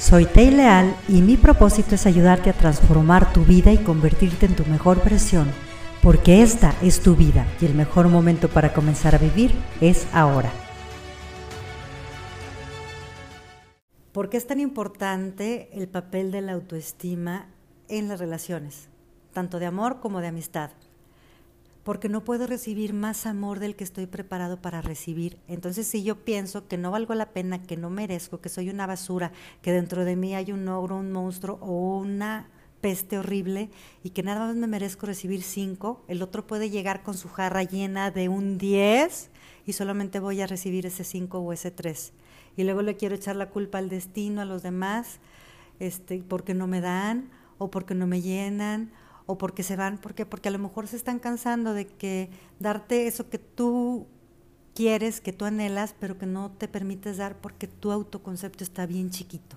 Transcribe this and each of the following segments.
Soy Tei Leal y mi propósito es ayudarte a transformar tu vida y convertirte en tu mejor versión, porque esta es tu vida y el mejor momento para comenzar a vivir es ahora. ¿Por qué es tan importante el papel de la autoestima en las relaciones, tanto de amor como de amistad? Porque no puedo recibir más amor del que estoy preparado para recibir. Entonces, si yo pienso que no valgo la pena, que no merezco, que soy una basura, que dentro de mí hay un ogro, un monstruo o una peste horrible y que nada más me merezco recibir cinco, el otro puede llegar con su jarra llena de un diez y solamente voy a recibir ese cinco o ese tres. Y luego le quiero echar la culpa al destino, a los demás, este, porque no me dan o porque no me llenan o porque se van, ¿por Porque a lo mejor se están cansando de que darte eso que tú quieres, que tú anhelas, pero que no te permites dar porque tu autoconcepto está bien chiquito.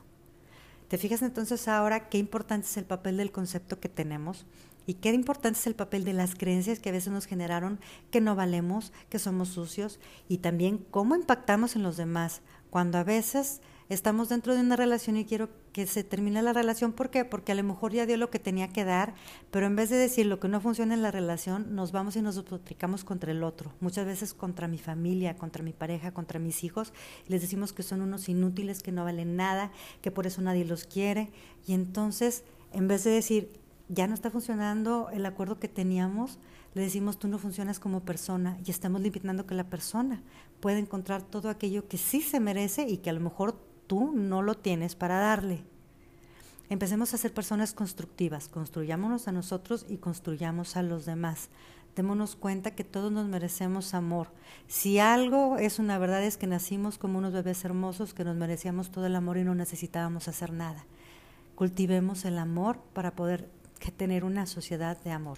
¿Te fijas entonces ahora qué importante es el papel del concepto que tenemos? Y qué importante es el papel de las creencias que a veces nos generaron que no valemos, que somos sucios y también cómo impactamos en los demás, cuando a veces estamos dentro de una relación y quiero que se termine la relación. ¿Por qué? Porque a lo mejor ya dio lo que tenía que dar, pero en vez de decir lo que no funciona en la relación, nos vamos y nos aplicamos contra el otro. Muchas veces contra mi familia, contra mi pareja, contra mis hijos. Les decimos que son unos inútiles, que no valen nada, que por eso nadie los quiere. Y entonces, en vez de decir, ya no está funcionando el acuerdo que teníamos, le decimos tú no funcionas como persona y estamos limitando que la persona pueda encontrar todo aquello que sí se merece y que a lo mejor tú no lo tienes para darle. Empecemos a ser personas constructivas, construyámonos a nosotros y construyamos a los demás. Démonos cuenta que todos nos merecemos amor. Si algo es una verdad es que nacimos como unos bebés hermosos que nos merecíamos todo el amor y no necesitábamos hacer nada. Cultivemos el amor para poder tener una sociedad de amor.